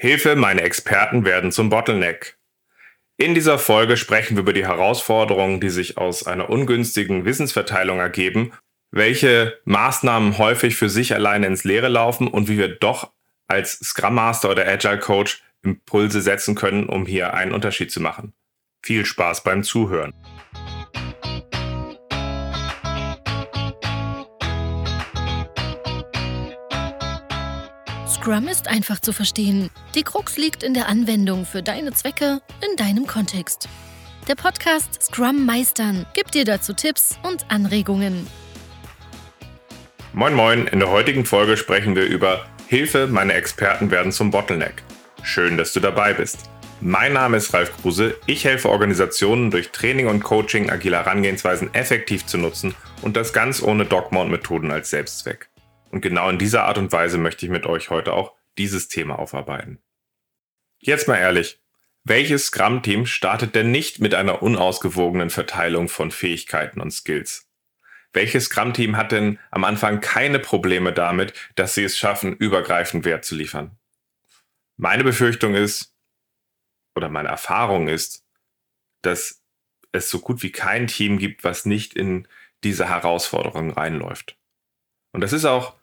Hilfe, meine Experten werden zum Bottleneck. In dieser Folge sprechen wir über die Herausforderungen, die sich aus einer ungünstigen Wissensverteilung ergeben, welche Maßnahmen häufig für sich alleine ins Leere laufen und wie wir doch als Scrum Master oder Agile Coach Impulse setzen können, um hier einen Unterschied zu machen. Viel Spaß beim Zuhören. Scrum ist einfach zu verstehen. Die Krux liegt in der Anwendung für deine Zwecke in deinem Kontext. Der Podcast Scrum Meistern gibt dir dazu Tipps und Anregungen. Moin Moin, in der heutigen Folge sprechen wir über Hilfe, meine Experten werden zum Bottleneck. Schön, dass du dabei bist. Mein Name ist Ralf Kruse. Ich helfe Organisationen durch Training und Coaching agile Herangehensweisen effektiv zu nutzen und das ganz ohne Dogma und Methoden als Selbstzweck. Und genau in dieser Art und Weise möchte ich mit euch heute auch dieses Thema aufarbeiten. Jetzt mal ehrlich, welches Scrum-Team startet denn nicht mit einer unausgewogenen Verteilung von Fähigkeiten und Skills? Welches Scrum-Team hat denn am Anfang keine Probleme damit, dass sie es schaffen, übergreifend Wert zu liefern? Meine Befürchtung ist, oder meine Erfahrung ist, dass es so gut wie kein Team gibt, was nicht in diese Herausforderungen reinläuft. Und das ist auch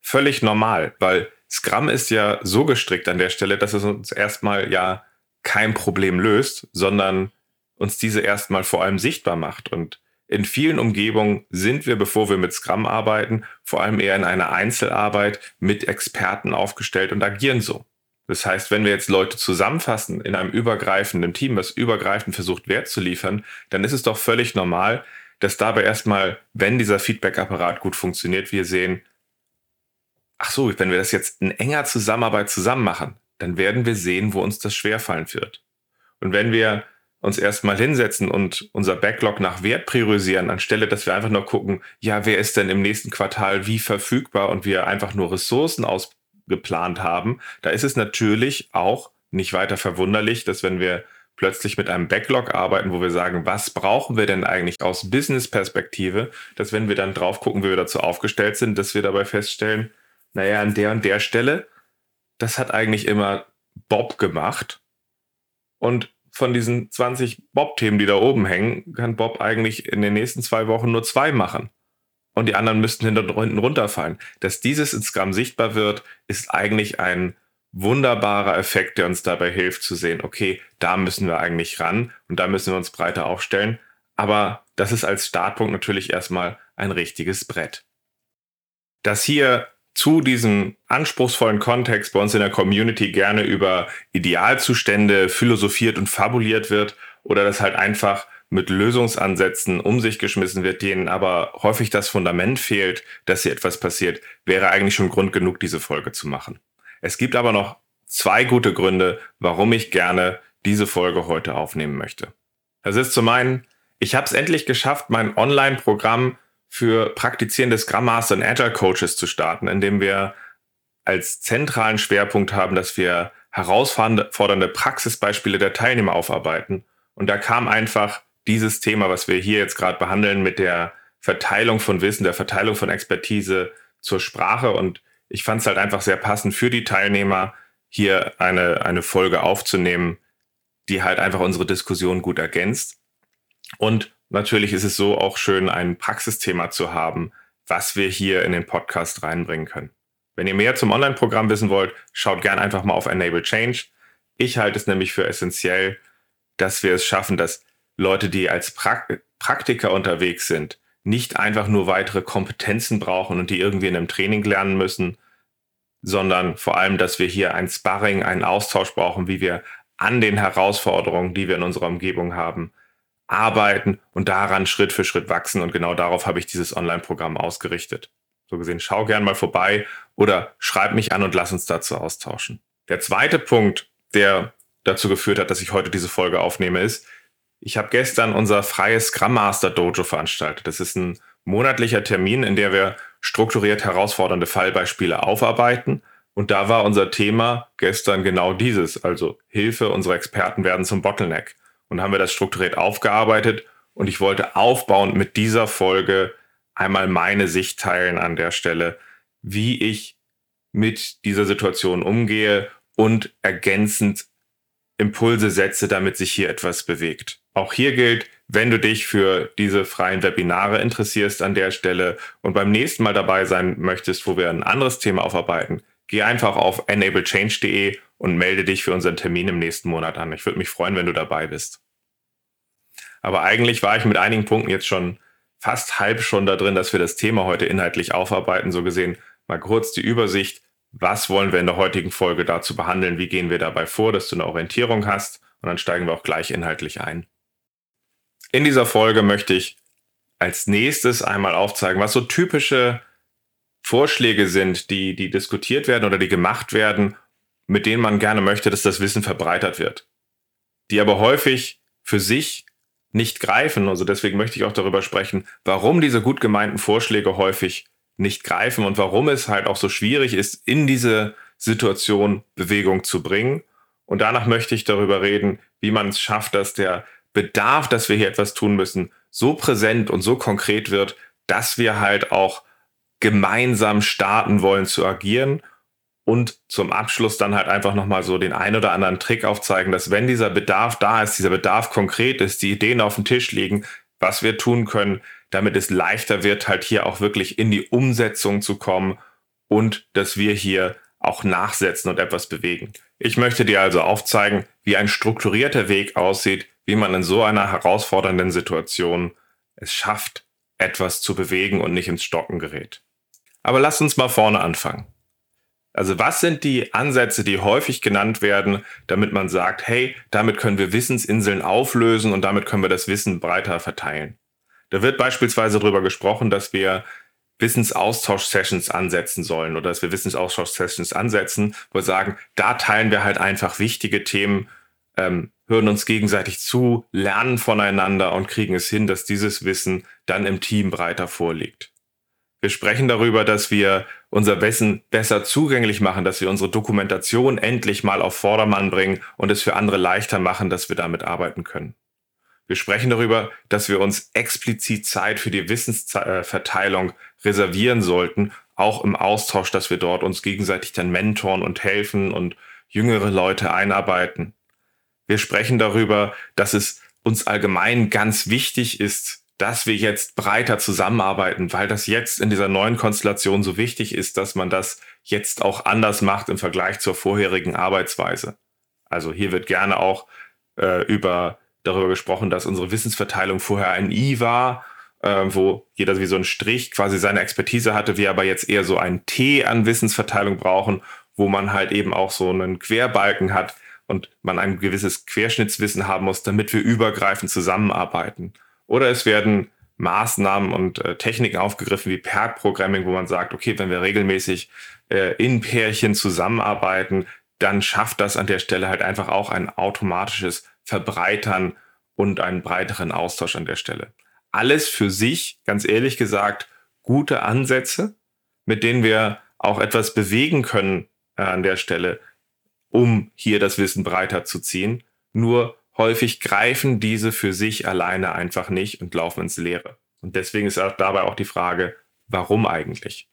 völlig normal, weil Scrum ist ja so gestrickt an der Stelle, dass es uns erstmal ja kein Problem löst, sondern uns diese erstmal vor allem sichtbar macht. Und in vielen Umgebungen sind wir, bevor wir mit Scrum arbeiten, vor allem eher in einer Einzelarbeit mit Experten aufgestellt und agieren so. Das heißt, wenn wir jetzt Leute zusammenfassen in einem übergreifenden Team, was übergreifend versucht, Wert zu liefern, dann ist es doch völlig normal, dass dabei erstmal, wenn dieser Feedback-Apparat gut funktioniert, wir sehen, ach so, wenn wir das jetzt in enger Zusammenarbeit zusammen machen, dann werden wir sehen, wo uns das schwerfallen wird. Und wenn wir uns erstmal hinsetzen und unser Backlog nach Wert priorisieren, anstelle dass wir einfach nur gucken, ja, wer ist denn im nächsten Quartal wie verfügbar und wir einfach nur Ressourcen ausgeplant haben, da ist es natürlich auch nicht weiter verwunderlich, dass wenn wir plötzlich mit einem Backlog arbeiten, wo wir sagen, was brauchen wir denn eigentlich aus Business-Perspektive, dass wenn wir dann drauf gucken, wie wir dazu aufgestellt sind, dass wir dabei feststellen, naja, an der und der Stelle, das hat eigentlich immer Bob gemacht. Und von diesen 20 Bob-Themen, die da oben hängen, kann Bob eigentlich in den nächsten zwei Wochen nur zwei machen. Und die anderen müssten hinten runterfallen. Dass dieses in Scrum sichtbar wird, ist eigentlich ein wunderbarer Effekt, der uns dabei hilft zu sehen, okay, da müssen wir eigentlich ran und da müssen wir uns breiter aufstellen. Aber das ist als Startpunkt natürlich erstmal ein richtiges Brett. Dass hier zu diesem anspruchsvollen Kontext bei uns in der Community gerne über Idealzustände philosophiert und fabuliert wird oder dass halt einfach mit Lösungsansätzen um sich geschmissen wird, denen aber häufig das Fundament fehlt, dass hier etwas passiert, wäre eigentlich schon Grund genug, diese Folge zu machen. Es gibt aber noch zwei gute Gründe, warum ich gerne diese Folge heute aufnehmen möchte. Das ist zum einen, ich habe es endlich geschafft, mein Online-Programm für praktizierende Scrum Master und Agile Coaches zu starten, indem wir als zentralen Schwerpunkt haben, dass wir herausfordernde Praxisbeispiele der Teilnehmer aufarbeiten. Und da kam einfach dieses Thema, was wir hier jetzt gerade behandeln, mit der Verteilung von Wissen, der Verteilung von Expertise zur Sprache. Und ich fand es halt einfach sehr passend für die Teilnehmer, hier eine, eine Folge aufzunehmen, die halt einfach unsere Diskussion gut ergänzt. Und natürlich ist es so auch schön, ein Praxisthema zu haben, was wir hier in den Podcast reinbringen können. Wenn ihr mehr zum Online-Programm wissen wollt, schaut gern einfach mal auf Enable Change. Ich halte es nämlich für essentiell, dass wir es schaffen, dass Leute, die als Prak Praktiker unterwegs sind, nicht einfach nur weitere Kompetenzen brauchen und die irgendwie in einem Training lernen müssen, sondern vor allem, dass wir hier ein Sparring, einen Austausch brauchen, wie wir an den Herausforderungen, die wir in unserer Umgebung haben, arbeiten und daran Schritt für Schritt wachsen. Und genau darauf habe ich dieses Online-Programm ausgerichtet. So gesehen, schau gern mal vorbei oder schreib mich an und lass uns dazu austauschen. Der zweite Punkt, der dazu geführt hat, dass ich heute diese Folge aufnehme, ist, ich habe gestern unser freies Scrum Master Dojo veranstaltet. Das ist ein monatlicher Termin, in der wir strukturiert herausfordernde Fallbeispiele aufarbeiten. Und da war unser Thema gestern genau dieses, also Hilfe, unsere Experten werden zum Bottleneck und haben wir das strukturiert aufgearbeitet. Und ich wollte aufbauend mit dieser Folge einmal meine Sicht teilen an der Stelle, wie ich mit dieser Situation umgehe und ergänzend Impulse setze, damit sich hier etwas bewegt. Auch hier gilt, wenn du dich für diese freien Webinare interessierst an der Stelle und beim nächsten Mal dabei sein möchtest, wo wir ein anderes Thema aufarbeiten, geh einfach auf enablechange.de und melde dich für unseren Termin im nächsten Monat an. Ich würde mich freuen, wenn du dabei bist. Aber eigentlich war ich mit einigen Punkten jetzt schon fast halb schon da drin, dass wir das Thema heute inhaltlich aufarbeiten. So gesehen mal kurz die Übersicht. Was wollen wir in der heutigen Folge dazu behandeln? Wie gehen wir dabei vor, dass du eine Orientierung hast? Und dann steigen wir auch gleich inhaltlich ein. In dieser Folge möchte ich als nächstes einmal aufzeigen, was so typische Vorschläge sind, die, die diskutiert werden oder die gemacht werden, mit denen man gerne möchte, dass das Wissen verbreitert wird. Die aber häufig für sich nicht greifen. Also deswegen möchte ich auch darüber sprechen, warum diese gut gemeinten Vorschläge häufig nicht greifen und warum es halt auch so schwierig ist, in diese Situation Bewegung zu bringen. Und danach möchte ich darüber reden, wie man es schafft, dass der Bedarf, dass wir hier etwas tun müssen, so präsent und so konkret wird, dass wir halt auch gemeinsam starten wollen zu agieren und zum Abschluss dann halt einfach nochmal so den ein oder anderen Trick aufzeigen, dass wenn dieser Bedarf da ist, dieser Bedarf konkret ist, die Ideen auf dem Tisch liegen, was wir tun können, damit es leichter wird, halt hier auch wirklich in die Umsetzung zu kommen und dass wir hier auch nachsetzen und etwas bewegen. Ich möchte dir also aufzeigen, wie ein strukturierter Weg aussieht, wie man in so einer herausfordernden Situation es schafft, etwas zu bewegen und nicht ins Stocken gerät. Aber lass uns mal vorne anfangen. Also was sind die Ansätze, die häufig genannt werden, damit man sagt, hey, damit können wir Wissensinseln auflösen und damit können wir das Wissen breiter verteilen. Da wird beispielsweise darüber gesprochen, dass wir Wissensaustausch-Sessions ansetzen sollen oder dass wir Wissensaustausch-Sessions ansetzen, wo wir sagen, da teilen wir halt einfach wichtige Themen, ähm, hören uns gegenseitig zu, lernen voneinander und kriegen es hin, dass dieses Wissen dann im Team breiter vorliegt. Wir sprechen darüber, dass wir unser Wissen besser zugänglich machen, dass wir unsere Dokumentation endlich mal auf Vordermann bringen und es für andere leichter machen, dass wir damit arbeiten können. Wir sprechen darüber, dass wir uns explizit Zeit für die Wissensverteilung reservieren sollten, auch im Austausch, dass wir dort uns gegenseitig dann mentoren und helfen und jüngere Leute einarbeiten. Wir sprechen darüber, dass es uns allgemein ganz wichtig ist, dass wir jetzt breiter zusammenarbeiten, weil das jetzt in dieser neuen Konstellation so wichtig ist, dass man das jetzt auch anders macht im Vergleich zur vorherigen Arbeitsweise. Also hier wird gerne auch äh, über darüber gesprochen, dass unsere Wissensverteilung vorher ein I war, äh, wo jeder wie so ein Strich quasi seine Expertise hatte, wir aber jetzt eher so ein T an Wissensverteilung brauchen, wo man halt eben auch so einen Querbalken hat und man ein gewisses Querschnittswissen haben muss, damit wir übergreifend zusammenarbeiten. Oder es werden Maßnahmen und äh, Techniken aufgegriffen wie Pair-Programming, wo man sagt, okay, wenn wir regelmäßig äh, in Pärchen zusammenarbeiten, dann schafft das an der Stelle halt einfach auch ein automatisches Verbreitern und einen breiteren Austausch an der Stelle. Alles für sich, ganz ehrlich gesagt, gute Ansätze, mit denen wir auch etwas bewegen können äh, an der Stelle, um hier das Wissen breiter zu ziehen. Nur Häufig greifen diese für sich alleine einfach nicht und laufen ins Leere. Und deswegen ist auch dabei auch die Frage, warum eigentlich?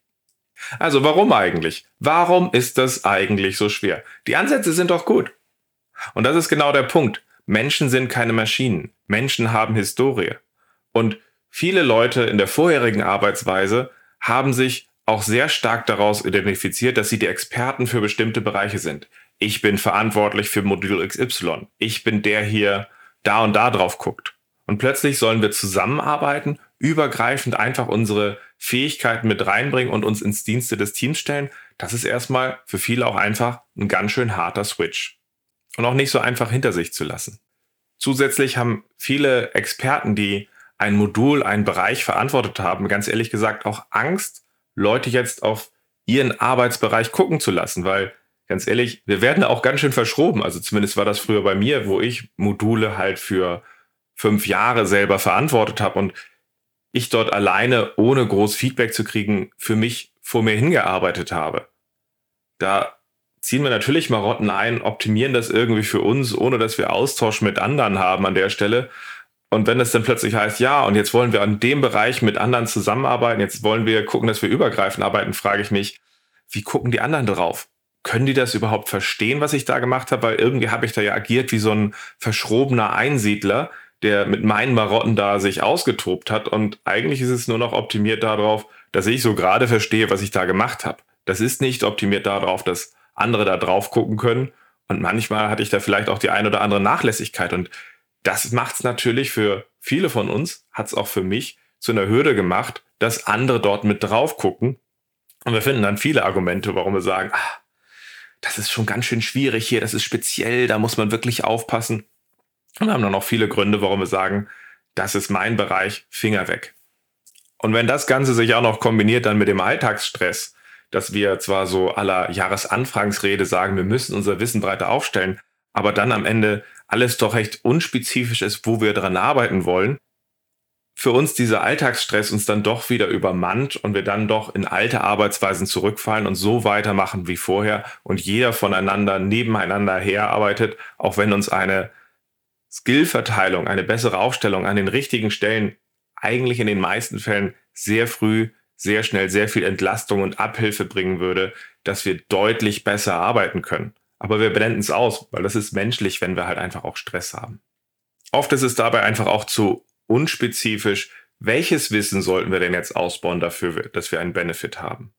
Also warum eigentlich? Warum ist das eigentlich so schwer? Die Ansätze sind doch gut. Und das ist genau der Punkt. Menschen sind keine Maschinen. Menschen haben Historie. Und viele Leute in der vorherigen Arbeitsweise haben sich auch sehr stark daraus identifiziert, dass sie die Experten für bestimmte Bereiche sind ich bin verantwortlich für Modul XY. Ich bin der hier da und da drauf guckt. Und plötzlich sollen wir zusammenarbeiten, übergreifend einfach unsere Fähigkeiten mit reinbringen und uns ins Dienste des Teams stellen. Das ist erstmal für viele auch einfach ein ganz schön harter Switch. Und auch nicht so einfach hinter sich zu lassen. Zusätzlich haben viele Experten, die ein Modul, einen Bereich verantwortet haben, ganz ehrlich gesagt auch Angst, Leute jetzt auf ihren Arbeitsbereich gucken zu lassen, weil ganz ehrlich, wir werden auch ganz schön verschroben. Also zumindest war das früher bei mir, wo ich Module halt für fünf Jahre selber verantwortet habe und ich dort alleine, ohne groß Feedback zu kriegen, für mich vor mir hingearbeitet habe. Da ziehen wir natürlich Marotten ein, optimieren das irgendwie für uns, ohne dass wir Austausch mit anderen haben an der Stelle. Und wenn es dann plötzlich heißt, ja, und jetzt wollen wir an dem Bereich mit anderen zusammenarbeiten, jetzt wollen wir gucken, dass wir übergreifend arbeiten, frage ich mich, wie gucken die anderen drauf? Können die das überhaupt verstehen, was ich da gemacht habe? Weil irgendwie habe ich da ja agiert wie so ein verschrobener Einsiedler, der mit meinen Marotten da sich ausgetobt hat. Und eigentlich ist es nur noch optimiert darauf, dass ich so gerade verstehe, was ich da gemacht habe. Das ist nicht optimiert darauf, dass andere da drauf gucken können. Und manchmal hatte ich da vielleicht auch die ein oder andere Nachlässigkeit. Und das macht es natürlich für viele von uns, hat es auch für mich zu einer Hürde gemacht, dass andere dort mit drauf gucken. Und wir finden dann viele Argumente, warum wir sagen, ah, das ist schon ganz schön schwierig hier, das ist speziell, da muss man wirklich aufpassen. Und haben dann noch viele Gründe, warum wir sagen, das ist mein Bereich, Finger weg. Und wenn das Ganze sich auch noch kombiniert dann mit dem Alltagsstress, dass wir zwar so aller Jahresanfangsrede sagen, wir müssen unser Wissen breiter aufstellen, aber dann am Ende alles doch recht unspezifisch ist, wo wir dran arbeiten wollen, für uns dieser Alltagsstress uns dann doch wieder übermannt und wir dann doch in alte Arbeitsweisen zurückfallen und so weitermachen wie vorher und jeder voneinander nebeneinander herarbeitet, auch wenn uns eine Skillverteilung, eine bessere Aufstellung an den richtigen Stellen eigentlich in den meisten Fällen sehr früh, sehr schnell sehr viel Entlastung und Abhilfe bringen würde, dass wir deutlich besser arbeiten können. Aber wir blenden es aus, weil das ist menschlich, wenn wir halt einfach auch Stress haben. Oft ist es dabei einfach auch zu unspezifisch, welches Wissen sollten wir denn jetzt ausbauen dafür, dass wir einen Benefit haben?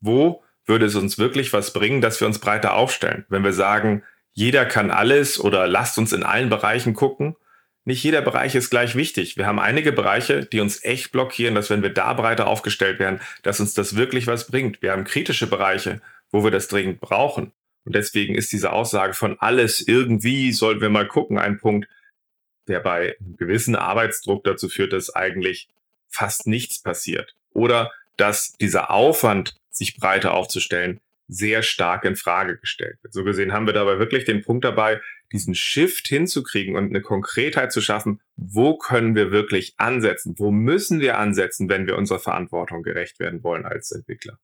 Wo würde es uns wirklich was bringen, dass wir uns breiter aufstellen? Wenn wir sagen, jeder kann alles oder lasst uns in allen Bereichen gucken. Nicht jeder Bereich ist gleich wichtig. Wir haben einige Bereiche, die uns echt blockieren, dass wenn wir da breiter aufgestellt werden, dass uns das wirklich was bringt. Wir haben kritische Bereiche, wo wir das dringend brauchen. Und deswegen ist diese Aussage von alles irgendwie, sollten wir mal gucken, ein Punkt, der bei einem gewissen Arbeitsdruck dazu führt, dass eigentlich fast nichts passiert. Oder dass dieser Aufwand, sich breiter aufzustellen, sehr stark in Frage gestellt wird. So gesehen haben wir dabei wirklich den Punkt dabei, diesen Shift hinzukriegen und eine Konkretheit zu schaffen, wo können wir wirklich ansetzen, wo müssen wir ansetzen, wenn wir unserer Verantwortung gerecht werden wollen als Entwickler.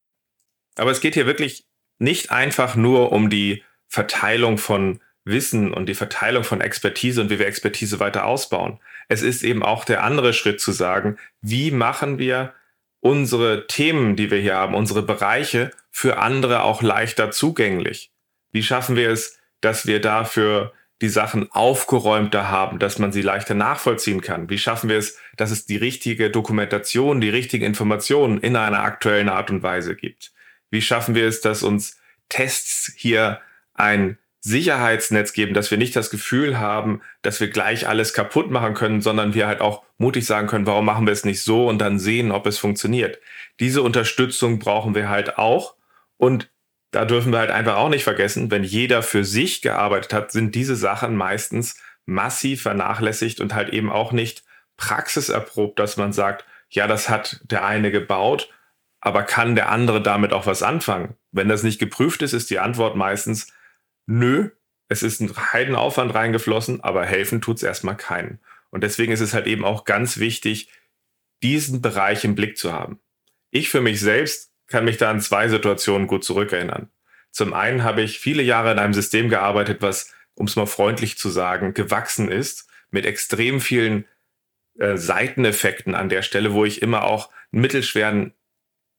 Aber es geht hier wirklich nicht einfach nur um die Verteilung von Wissen und die Verteilung von Expertise und wie wir Expertise weiter ausbauen. Es ist eben auch der andere Schritt zu sagen, wie machen wir unsere Themen, die wir hier haben, unsere Bereiche für andere auch leichter zugänglich? Wie schaffen wir es, dass wir dafür die Sachen aufgeräumter haben, dass man sie leichter nachvollziehen kann? Wie schaffen wir es, dass es die richtige Dokumentation, die richtigen Informationen in einer aktuellen Art und Weise gibt? Wie schaffen wir es, dass uns Tests hier ein Sicherheitsnetz geben, dass wir nicht das Gefühl haben, dass wir gleich alles kaputt machen können, sondern wir halt auch mutig sagen können, warum machen wir es nicht so und dann sehen, ob es funktioniert. Diese Unterstützung brauchen wir halt auch und da dürfen wir halt einfach auch nicht vergessen, wenn jeder für sich gearbeitet hat, sind diese Sachen meistens massiv vernachlässigt und halt eben auch nicht praxiserprobt, dass man sagt, ja, das hat der eine gebaut, aber kann der andere damit auch was anfangen? Wenn das nicht geprüft ist, ist die Antwort meistens, nö, es ist ein Heidenaufwand reingeflossen, aber helfen tut es erstmal keinen. Und deswegen ist es halt eben auch ganz wichtig, diesen Bereich im Blick zu haben. Ich für mich selbst kann mich da an zwei Situationen gut zurückerinnern. Zum einen habe ich viele Jahre in einem System gearbeitet, was, um es mal freundlich zu sagen, gewachsen ist, mit extrem vielen äh, Seiteneffekten an der Stelle, wo ich immer auch einen mittelschweren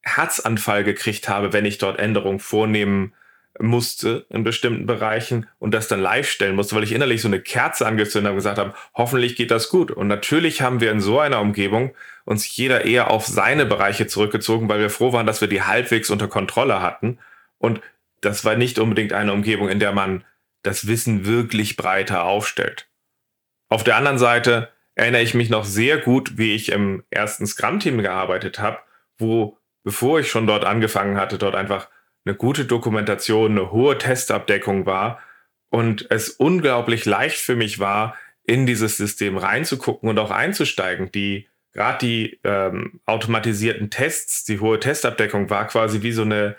Herzanfall gekriegt habe, wenn ich dort Änderungen vornehmen musste in bestimmten Bereichen und das dann live stellen musste, weil ich innerlich so eine Kerze angezündet habe und gesagt habe, hoffentlich geht das gut. Und natürlich haben wir in so einer Umgebung uns jeder eher auf seine Bereiche zurückgezogen, weil wir froh waren, dass wir die halbwegs unter Kontrolle hatten. Und das war nicht unbedingt eine Umgebung, in der man das Wissen wirklich breiter aufstellt. Auf der anderen Seite erinnere ich mich noch sehr gut, wie ich im ersten Scrum-Team gearbeitet habe, wo, bevor ich schon dort angefangen hatte, dort einfach eine gute Dokumentation, eine hohe Testabdeckung war und es unglaublich leicht für mich war, in dieses System reinzugucken und auch einzusteigen. Die gerade die ähm, automatisierten Tests, die hohe Testabdeckung war quasi wie so eine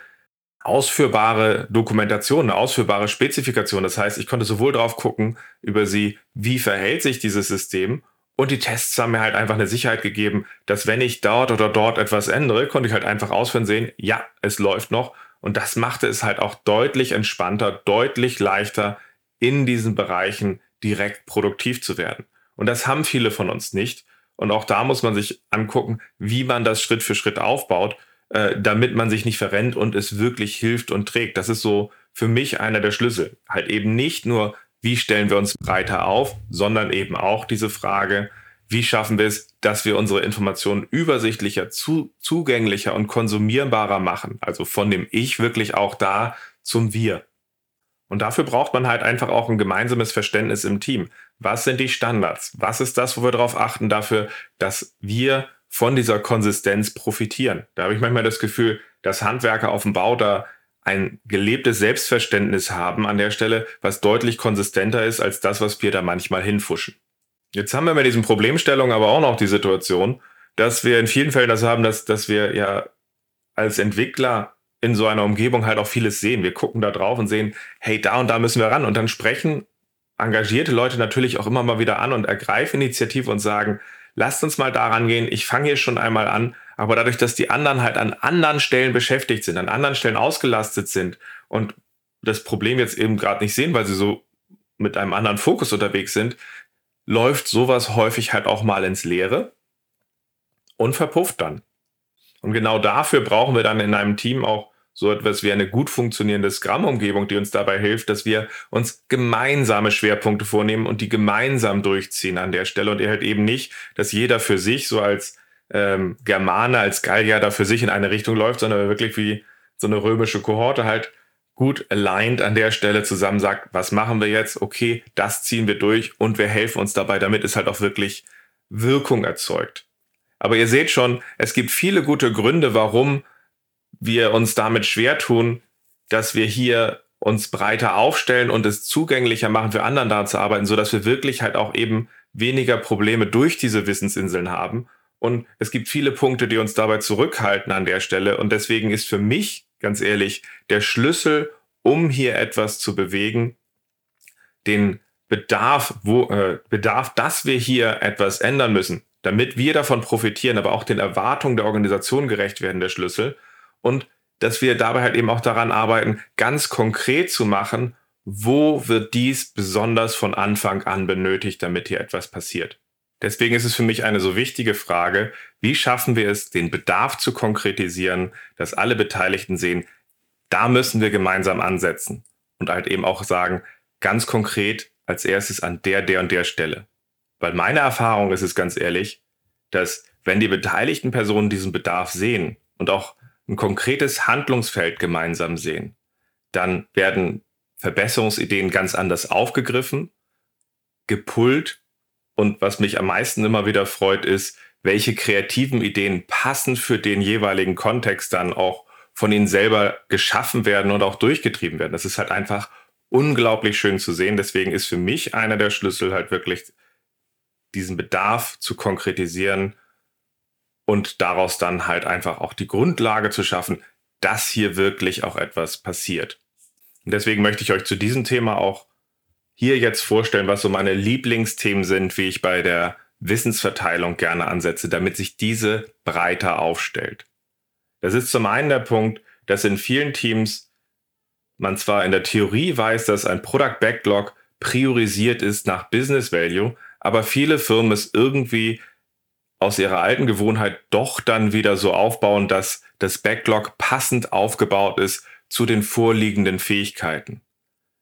ausführbare Dokumentation, eine ausführbare Spezifikation. Das heißt, ich konnte sowohl drauf gucken über sie, wie verhält sich dieses System und die Tests haben mir halt einfach eine Sicherheit gegeben, dass wenn ich dort oder dort etwas ändere, konnte ich halt einfach ausführen sehen, ja, es läuft noch und das machte es halt auch deutlich entspannter, deutlich leichter, in diesen Bereichen direkt produktiv zu werden. Und das haben viele von uns nicht. Und auch da muss man sich angucken, wie man das Schritt für Schritt aufbaut, äh, damit man sich nicht verrennt und es wirklich hilft und trägt. Das ist so für mich einer der Schlüssel. Halt eben nicht nur, wie stellen wir uns breiter auf, sondern eben auch diese Frage, wie schaffen wir es, dass wir unsere Informationen übersichtlicher, zu, zugänglicher und konsumierbarer machen. Also von dem Ich wirklich auch da zum Wir. Und dafür braucht man halt einfach auch ein gemeinsames Verständnis im Team. Was sind die Standards? Was ist das, wo wir darauf achten dafür, dass wir von dieser Konsistenz profitieren? Da habe ich manchmal das Gefühl, dass Handwerker auf dem Bau da ein gelebtes Selbstverständnis haben an der Stelle, was deutlich konsistenter ist als das, was wir da manchmal hinfuschen. Jetzt haben wir bei diesen Problemstellungen aber auch noch die Situation, dass wir in vielen Fällen das haben, dass, dass wir ja als Entwickler in so einer Umgebung halt auch vieles sehen. Wir gucken da drauf und sehen, hey, da und da müssen wir ran. Und dann sprechen engagierte Leute natürlich auch immer mal wieder an und ergreifen Initiative und sagen, lasst uns mal daran gehen, ich fange hier schon einmal an. Aber dadurch, dass die anderen halt an anderen Stellen beschäftigt sind, an anderen Stellen ausgelastet sind und das Problem jetzt eben gerade nicht sehen, weil sie so mit einem anderen Fokus unterwegs sind, läuft sowas häufig halt auch mal ins Leere und verpufft dann. Und genau dafür brauchen wir dann in einem Team auch so etwas wie eine gut funktionierende Scrum-Umgebung, die uns dabei hilft, dass wir uns gemeinsame Schwerpunkte vornehmen und die gemeinsam durchziehen an der Stelle und halt eben nicht, dass jeder für sich so als ähm, Germane, als Gallier da für sich in eine Richtung läuft, sondern wirklich wie so eine römische Kohorte halt gut aligned an der Stelle zusammen sagt, was machen wir jetzt? Okay, das ziehen wir durch und wir helfen uns dabei, damit es halt auch wirklich Wirkung erzeugt. Aber ihr seht schon, es gibt viele gute Gründe, warum wir uns damit schwer tun, dass wir hier uns breiter aufstellen und es zugänglicher machen für anderen da zu arbeiten, so dass wir wirklich halt auch eben weniger Probleme durch diese Wissensinseln haben. Und es gibt viele Punkte, die uns dabei zurückhalten an der Stelle. Und deswegen ist für mich ganz ehrlich, der Schlüssel, um hier etwas zu bewegen, den Bedarf, wo, äh, Bedarf, dass wir hier etwas ändern müssen, damit wir davon profitieren, aber auch den Erwartungen der Organisation gerecht werden, der Schlüssel. Und dass wir dabei halt eben auch daran arbeiten, ganz konkret zu machen, wo wird dies besonders von Anfang an benötigt, damit hier etwas passiert. Deswegen ist es für mich eine so wichtige Frage, wie schaffen wir es, den Bedarf zu konkretisieren, dass alle Beteiligten sehen, da müssen wir gemeinsam ansetzen und halt eben auch sagen, ganz konkret als erstes an der, der und der Stelle. Weil meine Erfahrung ist es ganz ehrlich, dass wenn die beteiligten Personen diesen Bedarf sehen und auch ein konkretes Handlungsfeld gemeinsam sehen, dann werden Verbesserungsideen ganz anders aufgegriffen, gepullt und was mich am meisten immer wieder freut, ist, welche kreativen Ideen passend für den jeweiligen Kontext dann auch von ihnen selber geschaffen werden und auch durchgetrieben werden. Das ist halt einfach unglaublich schön zu sehen. Deswegen ist für mich einer der Schlüssel halt wirklich diesen Bedarf zu konkretisieren und daraus dann halt einfach auch die Grundlage zu schaffen, dass hier wirklich auch etwas passiert. Und deswegen möchte ich euch zu diesem Thema auch hier jetzt vorstellen, was so meine Lieblingsthemen sind, wie ich bei der Wissensverteilung gerne ansetze, damit sich diese breiter aufstellt. Das ist zum einen der Punkt, dass in vielen Teams man zwar in der Theorie weiß, dass ein Product Backlog priorisiert ist nach Business Value, aber viele Firmen es irgendwie aus ihrer alten Gewohnheit doch dann wieder so aufbauen, dass das Backlog passend aufgebaut ist zu den vorliegenden Fähigkeiten,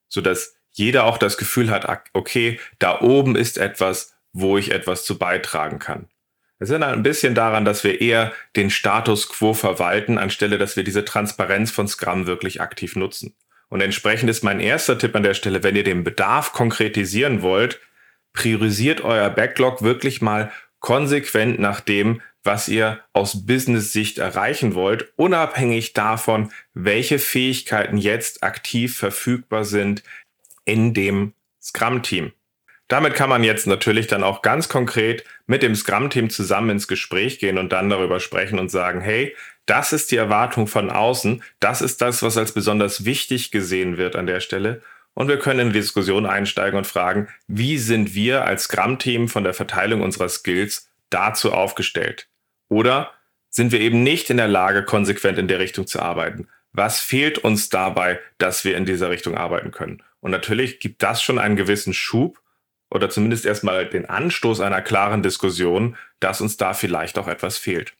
sodass jeder auch das Gefühl hat, okay, da oben ist etwas, wo ich etwas zu beitragen kann. Wir sind ein bisschen daran, dass wir eher den Status quo verwalten, anstelle dass wir diese Transparenz von Scrum wirklich aktiv nutzen. Und entsprechend ist mein erster Tipp an der Stelle, wenn ihr den Bedarf konkretisieren wollt, priorisiert euer Backlog wirklich mal konsequent nach dem, was ihr aus Business-Sicht erreichen wollt, unabhängig davon, welche Fähigkeiten jetzt aktiv verfügbar sind in dem Scrum-Team. Damit kann man jetzt natürlich dann auch ganz konkret mit dem Scrum-Team zusammen ins Gespräch gehen und dann darüber sprechen und sagen, hey, das ist die Erwartung von außen, das ist das, was als besonders wichtig gesehen wird an der Stelle. Und wir können in die Diskussion einsteigen und fragen, wie sind wir als Scrum-Team von der Verteilung unserer Skills dazu aufgestellt? Oder sind wir eben nicht in der Lage, konsequent in der Richtung zu arbeiten? Was fehlt uns dabei, dass wir in dieser Richtung arbeiten können? Und natürlich gibt das schon einen gewissen Schub oder zumindest erstmal den Anstoß einer klaren Diskussion, dass uns da vielleicht auch etwas fehlt.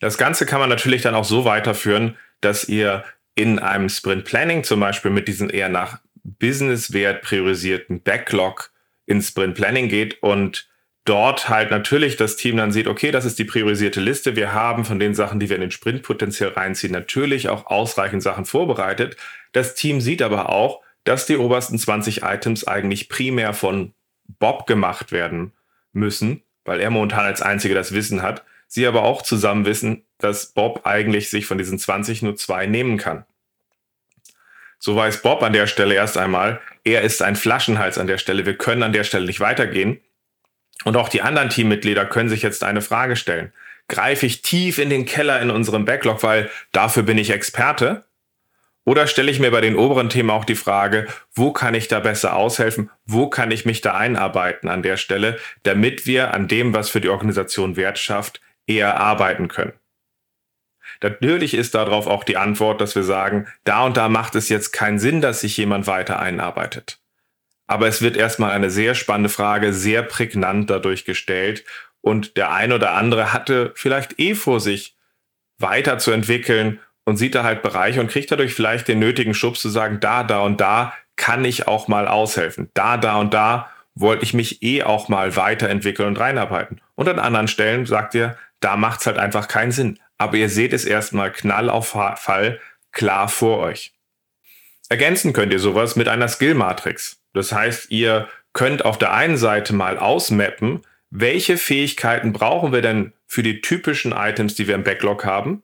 Das Ganze kann man natürlich dann auch so weiterführen, dass ihr in einem Sprint Planning zum Beispiel mit diesen eher nach Businesswert priorisierten Backlog ins Sprint Planning geht und dort halt natürlich das Team dann sieht, okay, das ist die priorisierte Liste. Wir haben von den Sachen, die wir in den Sprint potenziell reinziehen, natürlich auch ausreichend Sachen vorbereitet. Das Team sieht aber auch, dass die obersten 20 Items eigentlich primär von Bob gemacht werden müssen, weil er momentan als einziger das Wissen hat. Sie aber auch zusammen wissen, dass Bob eigentlich sich von diesen 20 nur zwei nehmen kann. So weiß Bob an der Stelle erst einmal, er ist ein Flaschenhals an der Stelle. Wir können an der Stelle nicht weitergehen. Und auch die anderen Teammitglieder können sich jetzt eine Frage stellen. Greife ich tief in den Keller in unserem Backlog, weil dafür bin ich Experte? Oder stelle ich mir bei den oberen Themen auch die Frage, wo kann ich da besser aushelfen? Wo kann ich mich da einarbeiten an der Stelle, damit wir an dem, was für die Organisation Wert schafft, eher arbeiten können? Natürlich ist darauf auch die Antwort, dass wir sagen, da und da macht es jetzt keinen Sinn, dass sich jemand weiter einarbeitet. Aber es wird erstmal eine sehr spannende Frage, sehr prägnant dadurch gestellt. Und der ein oder andere hatte vielleicht eh vor sich, weiterzuentwickeln und sieht da halt Bereiche und kriegt dadurch vielleicht den nötigen Schubs zu sagen, da, da und da kann ich auch mal aushelfen. Da, da und da wollte ich mich eh auch mal weiterentwickeln und reinarbeiten. Und an anderen Stellen sagt ihr, da macht es halt einfach keinen Sinn. Aber ihr seht es erstmal knall auf Fall klar vor euch. Ergänzen könnt ihr sowas mit einer Skill-Matrix. Das heißt, ihr könnt auf der einen Seite mal ausmappen, welche Fähigkeiten brauchen wir denn für die typischen Items, die wir im Backlog haben?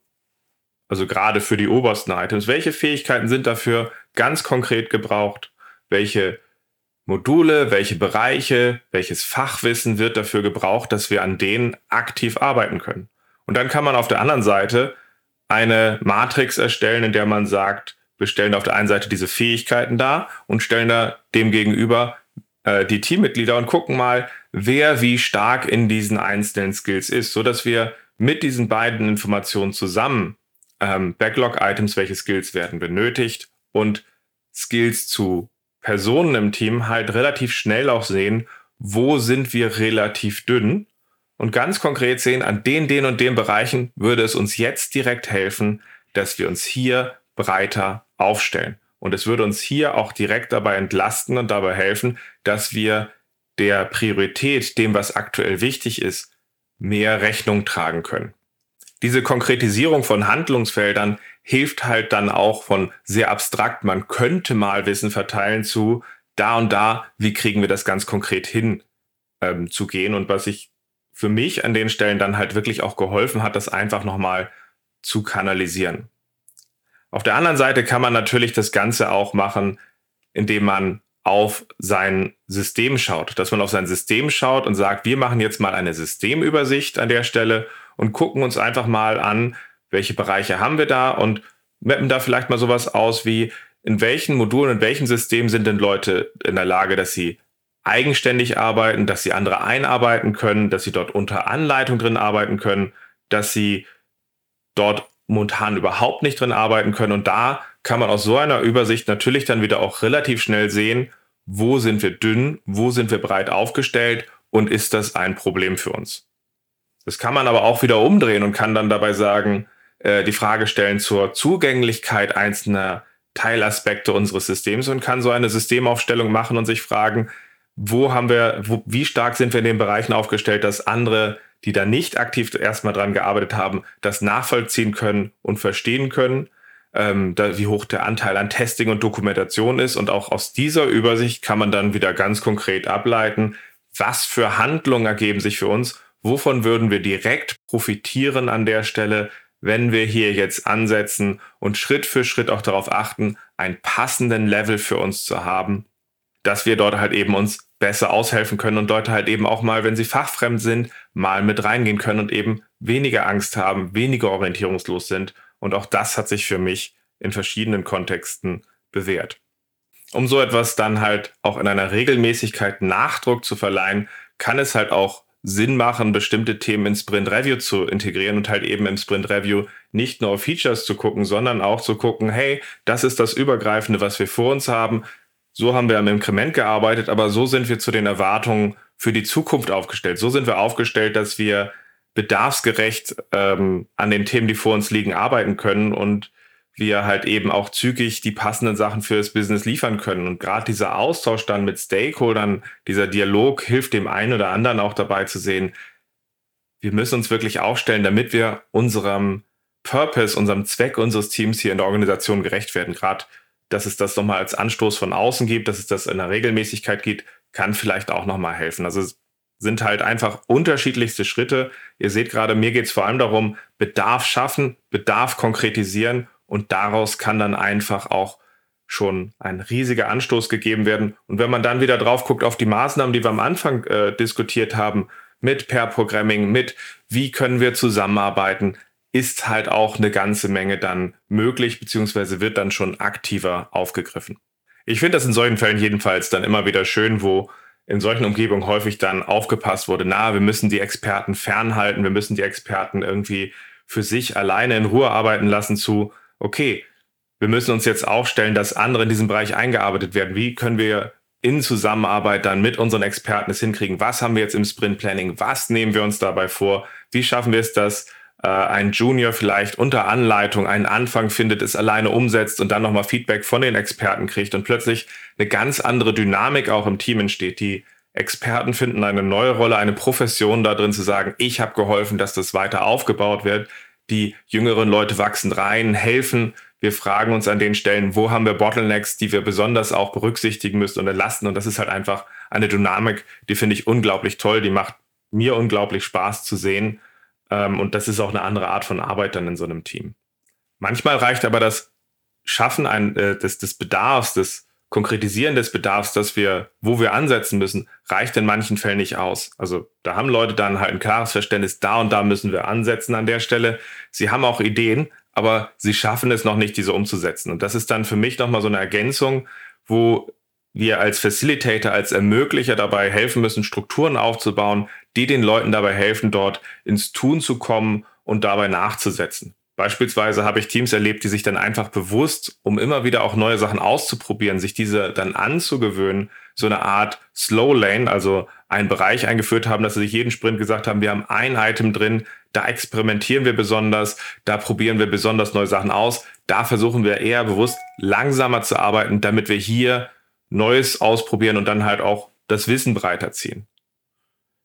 Also gerade für die obersten Items. Welche Fähigkeiten sind dafür ganz konkret gebraucht? Welche Module, welche Bereiche, welches Fachwissen wird dafür gebraucht, dass wir an denen aktiv arbeiten können? Und dann kann man auf der anderen Seite eine Matrix erstellen, in der man sagt, wir stellen auf der einen Seite diese Fähigkeiten dar und stellen da dem gegenüber äh, die Teammitglieder und gucken mal, wer wie stark in diesen einzelnen Skills ist, so dass wir mit diesen beiden Informationen zusammen ähm, Backlog-Items, welche Skills werden benötigt und Skills zu Personen im Team halt relativ schnell auch sehen, wo sind wir relativ dünn und ganz konkret sehen, an den, den und den Bereichen würde es uns jetzt direkt helfen, dass wir uns hier breiter aufstellen. Und es würde uns hier auch direkt dabei entlasten und dabei helfen, dass wir der Priorität, dem, was aktuell wichtig ist, mehr Rechnung tragen können. Diese Konkretisierung von Handlungsfeldern hilft halt dann auch von sehr abstrakt, man könnte mal Wissen verteilen zu da und da, wie kriegen wir das ganz konkret hin ähm, zu gehen. Und was ich für mich an den Stellen dann halt wirklich auch geholfen hat, das einfach nochmal zu kanalisieren. Auf der anderen Seite kann man natürlich das Ganze auch machen, indem man auf sein System schaut, dass man auf sein System schaut und sagt, wir machen jetzt mal eine Systemübersicht an der Stelle und gucken uns einfach mal an, welche Bereiche haben wir da und mappen da vielleicht mal sowas aus wie, in welchen Modulen, in welchem System sind denn Leute in der Lage, dass sie eigenständig arbeiten, dass sie andere einarbeiten können, dass sie dort unter Anleitung drin arbeiten können, dass sie dort momentan überhaupt nicht drin arbeiten können. Und da kann man aus so einer Übersicht natürlich dann wieder auch relativ schnell sehen, wo sind wir dünn, wo sind wir breit aufgestellt und ist das ein Problem für uns. Das kann man aber auch wieder umdrehen und kann dann dabei sagen, äh, die Frage stellen zur Zugänglichkeit einzelner Teilaspekte unseres Systems und kann so eine Systemaufstellung machen und sich fragen, wo haben wir, wo, wie stark sind wir in den Bereichen aufgestellt, dass andere die da nicht aktiv erstmal dran gearbeitet haben, das nachvollziehen können und verstehen können, ähm, da, wie hoch der Anteil an Testing und Dokumentation ist. Und auch aus dieser Übersicht kann man dann wieder ganz konkret ableiten, was für Handlungen ergeben sich für uns, wovon würden wir direkt profitieren an der Stelle, wenn wir hier jetzt ansetzen und Schritt für Schritt auch darauf achten, einen passenden Level für uns zu haben, dass wir dort halt eben uns besser aushelfen können und Leute halt eben auch mal, wenn sie fachfremd sind, mal mit reingehen können und eben weniger Angst haben, weniger orientierungslos sind. Und auch das hat sich für mich in verschiedenen Kontexten bewährt. Um so etwas dann halt auch in einer Regelmäßigkeit Nachdruck zu verleihen, kann es halt auch Sinn machen, bestimmte Themen in Sprint Review zu integrieren und halt eben im Sprint Review nicht nur auf Features zu gucken, sondern auch zu gucken, hey, das ist das Übergreifende, was wir vor uns haben so haben wir am Inkrement gearbeitet, aber so sind wir zu den Erwartungen für die Zukunft aufgestellt. So sind wir aufgestellt, dass wir bedarfsgerecht ähm, an den Themen, die vor uns liegen, arbeiten können und wir halt eben auch zügig die passenden Sachen für das Business liefern können. Und gerade dieser Austausch dann mit Stakeholdern, dieser Dialog hilft dem einen oder anderen auch dabei zu sehen, wir müssen uns wirklich aufstellen, damit wir unserem Purpose, unserem Zweck unseres Teams hier in der Organisation gerecht werden. Gerade, dass es das nochmal als Anstoß von außen gibt, dass es das in der Regelmäßigkeit gibt, kann vielleicht auch nochmal helfen. Also es sind halt einfach unterschiedlichste Schritte. Ihr seht gerade, mir geht es vor allem darum, Bedarf schaffen, Bedarf konkretisieren und daraus kann dann einfach auch schon ein riesiger Anstoß gegeben werden. Und wenn man dann wieder drauf guckt auf die Maßnahmen, die wir am Anfang äh, diskutiert haben, mit Pair-Programming, mit wie können wir zusammenarbeiten, ist halt auch eine ganze Menge dann möglich, beziehungsweise wird dann schon aktiver aufgegriffen. Ich finde das in solchen Fällen jedenfalls dann immer wieder schön, wo in solchen Umgebungen häufig dann aufgepasst wurde, na, wir müssen die Experten fernhalten, wir müssen die Experten irgendwie für sich alleine in Ruhe arbeiten lassen zu, okay, wir müssen uns jetzt aufstellen, dass andere in diesem Bereich eingearbeitet werden. Wie können wir in Zusammenarbeit dann mit unseren Experten es hinkriegen? Was haben wir jetzt im Sprint Planning? Was nehmen wir uns dabei vor? Wie schaffen wir es, dass äh, ein Junior vielleicht unter Anleitung einen Anfang findet, es alleine umsetzt und dann nochmal Feedback von den Experten kriegt und plötzlich eine ganz andere Dynamik auch im Team entsteht. Die Experten finden eine neue Rolle, eine Profession da drin zu sagen, ich habe geholfen, dass das weiter aufgebaut wird. Die jüngeren Leute wachsen rein, helfen. Wir fragen uns an den Stellen, wo haben wir Bottlenecks, die wir besonders auch berücksichtigen müssen und entlasten. Und das ist halt einfach eine Dynamik, die finde ich unglaublich toll. Die macht mir unglaublich Spaß zu sehen. Ähm, und das ist auch eine andere Art von Arbeit dann in so einem Team. Manchmal reicht aber das Schaffen ein, äh, des, des Bedarfs, des Konkretisieren des Bedarfs, dass wir, wo wir ansetzen müssen, reicht in manchen Fällen nicht aus. Also da haben Leute dann halt ein klares Verständnis, da und da müssen wir ansetzen an der Stelle. Sie haben auch Ideen, aber sie schaffen es noch nicht, diese umzusetzen. Und das ist dann für mich nochmal so eine Ergänzung, wo wir als Facilitator, als Ermöglicher dabei helfen müssen, Strukturen aufzubauen, die den Leuten dabei helfen, dort ins Tun zu kommen und dabei nachzusetzen. Beispielsweise habe ich Teams erlebt, die sich dann einfach bewusst, um immer wieder auch neue Sachen auszuprobieren, sich diese dann anzugewöhnen, so eine Art Slow Lane, also einen Bereich eingeführt haben, dass sie sich jeden Sprint gesagt haben, wir haben ein Item drin, da experimentieren wir besonders, da probieren wir besonders neue Sachen aus, da versuchen wir eher bewusst langsamer zu arbeiten, damit wir hier Neues ausprobieren und dann halt auch das Wissen breiter ziehen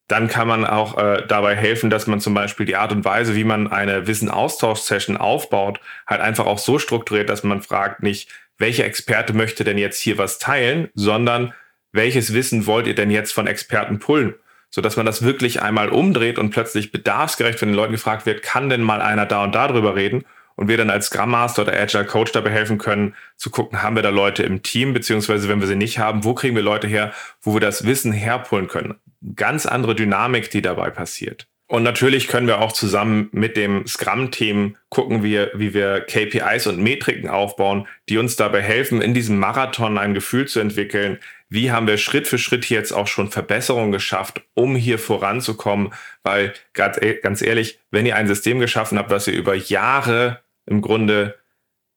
dann kann man auch äh, dabei helfen, dass man zum Beispiel die Art und Weise, wie man eine Wissenaustausch-Session aufbaut, halt einfach auch so strukturiert, dass man fragt nicht, welcher Experte möchte denn jetzt hier was teilen, sondern welches Wissen wollt ihr denn jetzt von Experten pullen? So dass man das wirklich einmal umdreht und plötzlich bedarfsgerecht von den Leuten gefragt wird, kann denn mal einer da und da drüber reden? Und wir dann als Scrum Master oder Agile Coach dabei helfen können, zu gucken, haben wir da Leute im Team, beziehungsweise wenn wir sie nicht haben, wo kriegen wir Leute her, wo wir das Wissen herpullen können? ganz andere Dynamik, die dabei passiert. Und natürlich können wir auch zusammen mit dem Scrum-Team gucken, wie, wie wir KPIs und Metriken aufbauen, die uns dabei helfen, in diesem Marathon ein Gefühl zu entwickeln, wie haben wir Schritt für Schritt jetzt auch schon Verbesserungen geschafft, um hier voranzukommen. Weil ganz, e, ganz ehrlich, wenn ihr ein System geschaffen habt, was ihr über Jahre im Grunde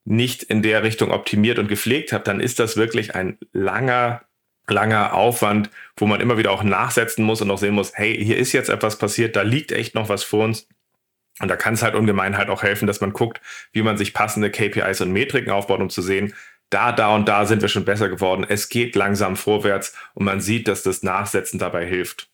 nicht in der Richtung optimiert und gepflegt habt, dann ist das wirklich ein langer langer Aufwand, wo man immer wieder auch nachsetzen muss und auch sehen muss, hey, hier ist jetzt etwas passiert, da liegt echt noch was vor uns. Und da kann es halt ungemein halt auch helfen, dass man guckt, wie man sich passende KPIs und Metriken aufbaut, um zu sehen, da, da und da sind wir schon besser geworden. Es geht langsam vorwärts und man sieht, dass das Nachsetzen dabei hilft.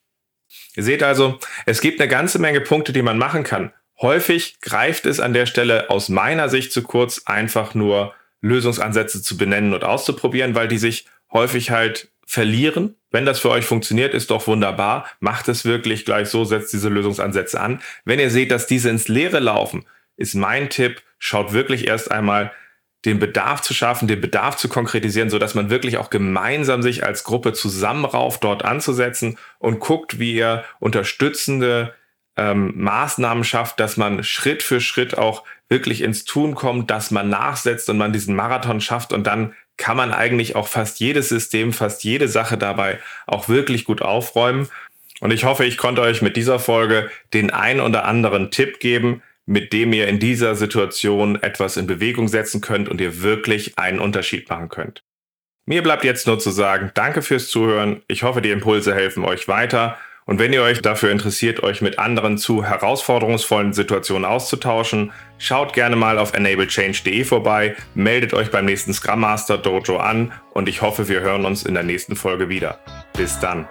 Ihr seht also, es gibt eine ganze Menge Punkte, die man machen kann. Häufig greift es an der Stelle aus meiner Sicht zu kurz, einfach nur Lösungsansätze zu benennen und auszuprobieren, weil die sich häufig halt verlieren. Wenn das für euch funktioniert, ist doch wunderbar. Macht es wirklich gleich so, setzt diese Lösungsansätze an. Wenn ihr seht, dass diese ins Leere laufen, ist mein Tipp, schaut wirklich erst einmal den Bedarf zu schaffen, den Bedarf zu konkretisieren, so dass man wirklich auch gemeinsam sich als Gruppe zusammenrauft, dort anzusetzen und guckt, wie ihr unterstützende ähm, Maßnahmen schafft, dass man Schritt für Schritt auch wirklich ins Tun kommt, dass man nachsetzt und man diesen Marathon schafft und dann kann man eigentlich auch fast jedes System, fast jede Sache dabei auch wirklich gut aufräumen. Und ich hoffe, ich konnte euch mit dieser Folge den ein oder anderen Tipp geben, mit dem ihr in dieser Situation etwas in Bewegung setzen könnt und ihr wirklich einen Unterschied machen könnt. Mir bleibt jetzt nur zu sagen, danke fürs Zuhören. Ich hoffe, die Impulse helfen euch weiter Und wenn ihr euch dafür interessiert, euch mit anderen zu herausforderungsvollen Situationen auszutauschen, schaut gerne mal auf enablechange.de vorbei, meldet euch beim nächsten Scrum Master Dojo an und ich hoffe, wir hören uns in der nächsten Folge wieder. Bis dann.